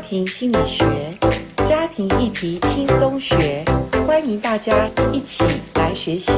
庭心理学，家庭议题轻松学，欢迎大家一起来学习。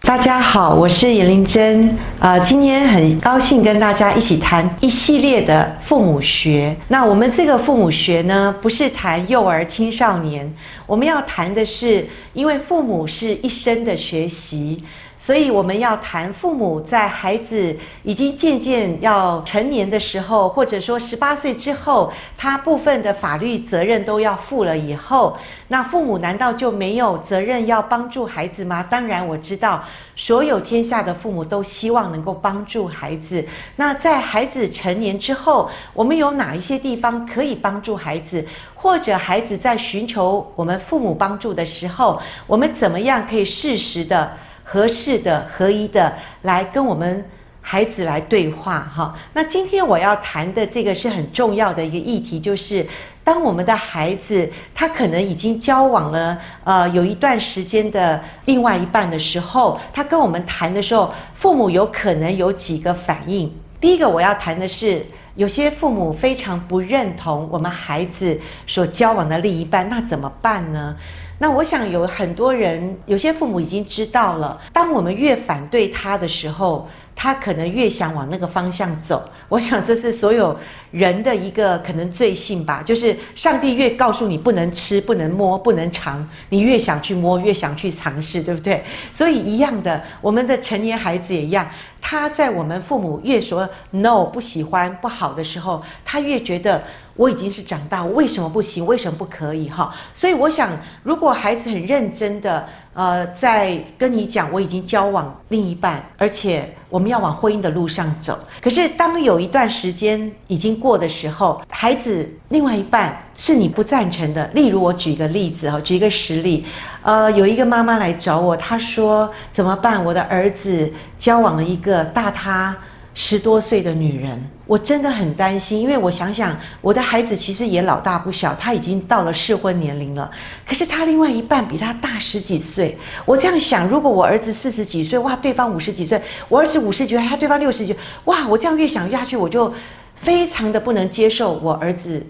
大家好，我是严玲珍，呃，今天很高兴跟大家一起谈一系列的父母学。那我们这个父母学呢，不是谈幼儿青少年，我们要谈的是，因为父母是一生的学习。所以我们要谈父母在孩子已经渐渐要成年的时候，或者说十八岁之后，他部分的法律责任都要负了以后，那父母难道就没有责任要帮助孩子吗？当然我知道，所有天下的父母都希望能够帮助孩子。那在孩子成年之后，我们有哪一些地方可以帮助孩子？或者孩子在寻求我们父母帮助的时候，我们怎么样可以适时的？合适的、合一的来跟我们孩子来对话哈。那今天我要谈的这个是很重要的一个议题，就是当我们的孩子他可能已经交往了呃有一段时间的另外一半的时候，他跟我们谈的时候，父母有可能有几个反应。第一个我要谈的是，有些父母非常不认同我们孩子所交往的另一半，那怎么办呢？那我想有很多人，有些父母已经知道了，当我们越反对他的时候，他可能越想往那个方向走。我想这是所有人的一个可能罪性吧，就是上帝越告诉你不能吃、不能摸、不能尝，你越想去摸，越想去尝试，对不对？所以一样的，我们的成年孩子也一样，他在我们父母越说 no 不喜欢、不好的时候，他越觉得。我已经是长大，为什么不行？为什么不可以？哈，所以我想，如果孩子很认真的，呃，在跟你讲，我已经交往另一半，而且我们要往婚姻的路上走。可是当有一段时间已经过的时候，孩子另外一半是你不赞成的。例如，我举一个例子哈，举一个实例，呃，有一个妈妈来找我，她说怎么办？我的儿子交往了一个大他。十多岁的女人，我真的很担心，因为我想想，我的孩子其实也老大不小，他已经到了适婚年龄了。可是他另外一半比他大十几岁，我这样想，如果我儿子四十几岁，哇，对方五十几岁，我儿子五十几岁，他对方六十几岁，哇，我这样越想越下去，我就非常的不能接受我儿子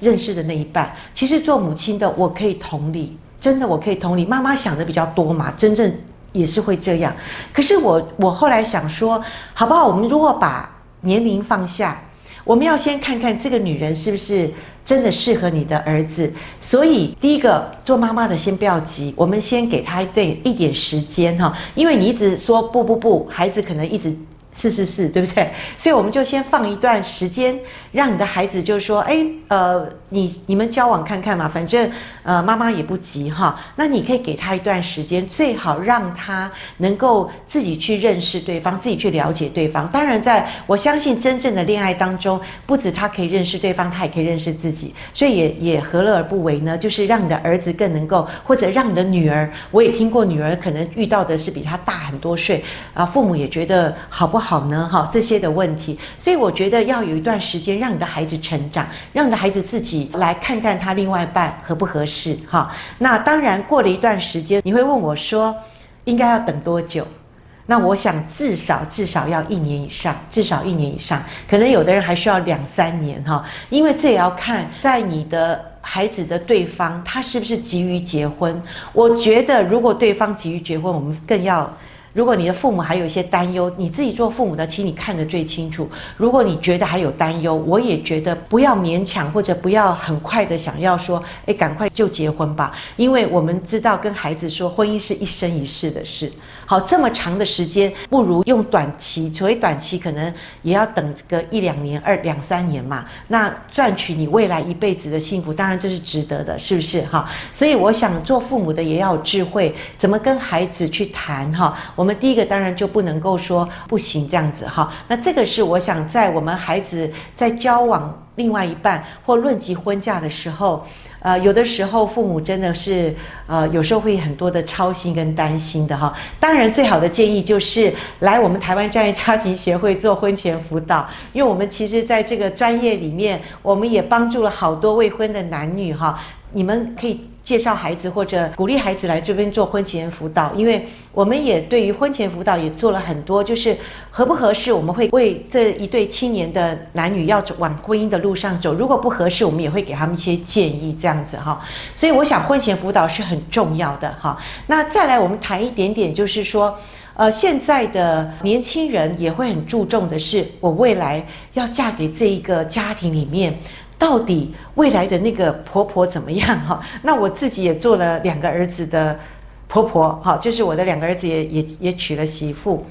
认识的那一半。其实做母亲的，我可以同理，真的我可以同理，妈妈想的比较多嘛，真正。也是会这样，可是我我后来想说，好不好？我们如果把年龄放下，我们要先看看这个女人是不是真的适合你的儿子。所以第一个做妈妈的先不要急，我们先给她一点一点时间哈，因为你一直说不不不，孩子可能一直。是是是，对不对？所以我们就先放一段时间，让你的孩子就说：“哎，呃，你你们交往看看嘛，反正呃妈妈也不急哈。那你可以给他一段时间，最好让他能够自己去认识对方，自己去了解对方。当然，在我相信真正的恋爱当中，不止他可以认识对方，他也可以认识自己。所以也也何乐而不为呢？就是让你的儿子更能够，或者让你的女儿，我也听过女儿可能遇到的是比他大很多岁啊，父母也觉得好不好？好呢，哈，这些的问题，所以我觉得要有一段时间，让你的孩子成长，让你的孩子自己来看看他另外一半合不合适，哈。那当然，过了一段时间，你会问我说，应该要等多久？那我想至少至少要一年以上，至少一年以上，可能有的人还需要两三年，哈，因为这也要看在你的孩子的对方，他是不是急于结婚。我觉得，如果对方急于结婚，我们更要。如果你的父母还有一些担忧，你自己做父母的，请你看得最清楚。如果你觉得还有担忧，我也觉得不要勉强，或者不要很快的想要说，哎，赶快就结婚吧，因为我们知道跟孩子说，婚姻是一生一世的事。好，这么长的时间，不如用短期，所谓短期可能也要等个一两年、二两三年嘛。那赚取你未来一辈子的幸福，当然这是值得的，是不是哈？所以我想做父母的也要有智慧，怎么跟孩子去谈哈？我们第一个当然就不能够说不行这样子哈。那这个是我想在我们孩子在交往另外一半或论及婚嫁的时候。呃，有的时候父母真的是，呃，有时候会很多的操心跟担心的哈。当然，最好的建议就是来我们台湾专业家庭协会做婚前辅导，因为我们其实在这个专业里面，我们也帮助了好多未婚的男女哈。你们可以介绍孩子或者鼓励孩子来这边做婚前辅导，因为我们也对于婚前辅导也做了很多，就是合不合适，我们会为这一对青年的男女要走往婚姻的路上走，如果不合适，我们也会给他们一些建议，这样子哈。所以我想婚前辅导是很重要的哈。那再来我们谈一点点，就是说。呃，现在的年轻人也会很注重的是，我未来要嫁给这一个家庭里面，到底未来的那个婆婆怎么样 哈？那我自己也做了两个儿子的婆婆，哈，就是我的两个儿子也也也娶了媳妇。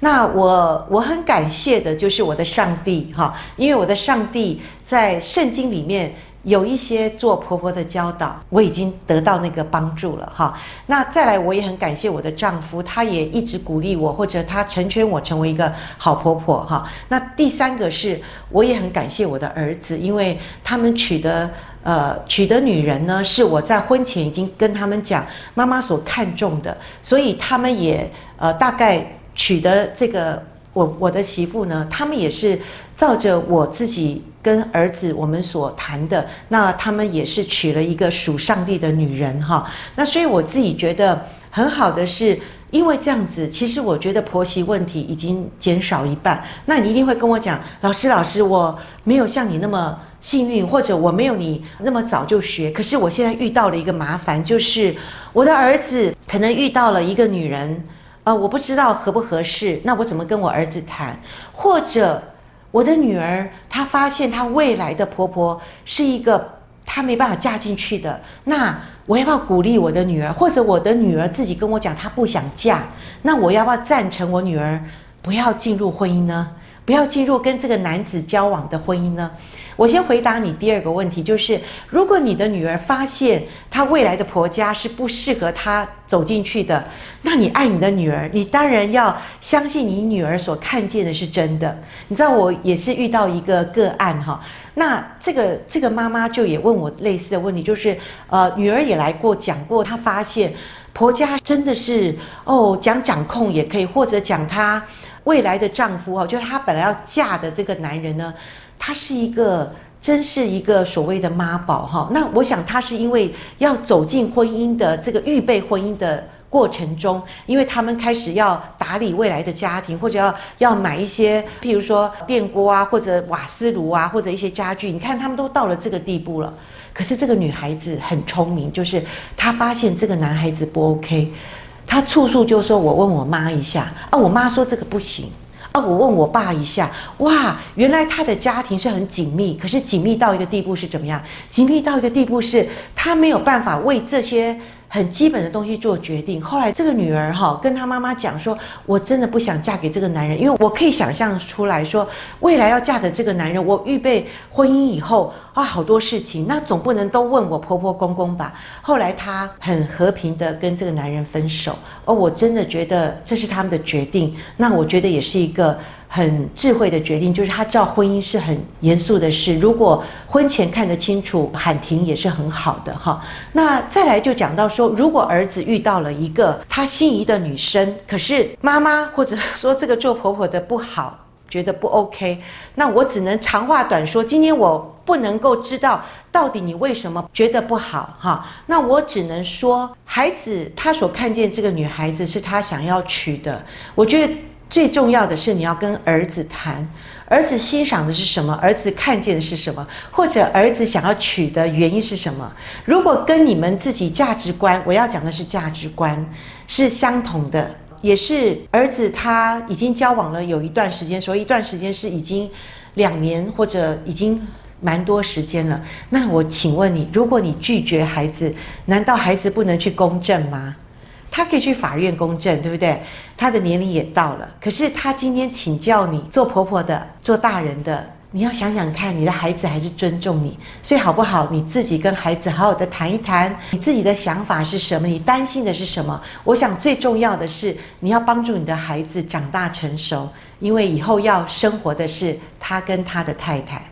那我我很感谢的就是我的上帝哈，因为我的上帝在圣经里面。有一些做婆婆的教导，我已经得到那个帮助了哈。那再来，我也很感谢我的丈夫，他也一直鼓励我，或者他成全我成为一个好婆婆哈。那第三个是，我也很感谢我的儿子，因为他们娶的呃娶的女人呢，是我在婚前已经跟他们讲妈妈所看重的，所以他们也呃大概娶的这个我我的媳妇呢，他们也是照着我自己。跟儿子我们所谈的，那他们也是娶了一个属上帝的女人哈。那所以我自己觉得很好的是，因为这样子，其实我觉得婆媳问题已经减少一半。那你一定会跟我讲，老师老师，我没有像你那么幸运，或者我没有你那么早就学。可是我现在遇到了一个麻烦，就是我的儿子可能遇到了一个女人，呃，我不知道合不合适，那我怎么跟我儿子谈，或者？我的女儿，她发现她未来的婆婆是一个她没办法嫁进去的。那我要不要鼓励我的女儿，或者我的女儿自己跟我讲她不想嫁？那我要不要赞成我女儿不要进入婚姻呢？不要进入跟这个男子交往的婚姻呢？我先回答你第二个问题，就是如果你的女儿发现她未来的婆家是不适合她走进去的，那你爱你的女儿，你当然要相信你女儿所看见的是真的。你知道我也是遇到一个个案哈，那这个这个妈妈就也问我类似的问题，就是呃女儿也来过讲过，她发现婆家真的是哦讲掌控也可以，或者讲她未来的丈夫哈，就是她本来要嫁的这个男人呢。他是一个，真是一个所谓的妈宝哈。那我想他是因为要走进婚姻的这个预备婚姻的过程中，因为他们开始要打理未来的家庭，或者要要买一些，譬如说电锅啊，或者瓦斯炉啊，或者一些家具。你看他们都到了这个地步了，可是这个女孩子很聪明，就是她发现这个男孩子不 OK，她处处就说：“我问我妈一下啊，我妈说这个不行。”啊，我问我爸一下，哇，原来他的家庭是很紧密，可是紧密到一个地步是怎么样？紧密到一个地步是，他没有办法为这些。很基本的东西做决定。后来这个女儿哈跟她妈妈讲说：“我真的不想嫁给这个男人，因为我可以想象出来说，未来要嫁的这个男人，我预备婚姻以后啊，好多事情，那总不能都问我婆婆公公吧。”后来她很和平的跟这个男人分手。而我真的觉得这是他们的决定。那我觉得也是一个。很智慧的决定，就是他知道婚姻是很严肃的事。如果婚前看得清楚，喊停也是很好的哈。那再来就讲到说，如果儿子遇到了一个他心仪的女生，可是妈妈或者说这个做婆婆的不好，觉得不 OK，那我只能长话短说。今天我不能够知道到底你为什么觉得不好哈。那我只能说，孩子他所看见这个女孩子是他想要娶的，我觉得。最重要的是，你要跟儿子谈，儿子欣赏的是什么？儿子看见的是什么？或者儿子想要娶的原因是什么？如果跟你们自己价值观，我要讲的是价值观是相同的，也是儿子他已经交往了有一段时间，所以一段时间是已经两年或者已经蛮多时间了。那我请问你，如果你拒绝孩子，难道孩子不能去公证吗？他可以去法院公证，对不对？他的年龄也到了，可是他今天请教你做婆婆的、做大人的，你要想想看，你的孩子还是尊重你，所以好不好？你自己跟孩子好好的谈一谈，你自己的想法是什么？你担心的是什么？我想最重要的是，你要帮助你的孩子长大成熟，因为以后要生活的是他跟他的太太。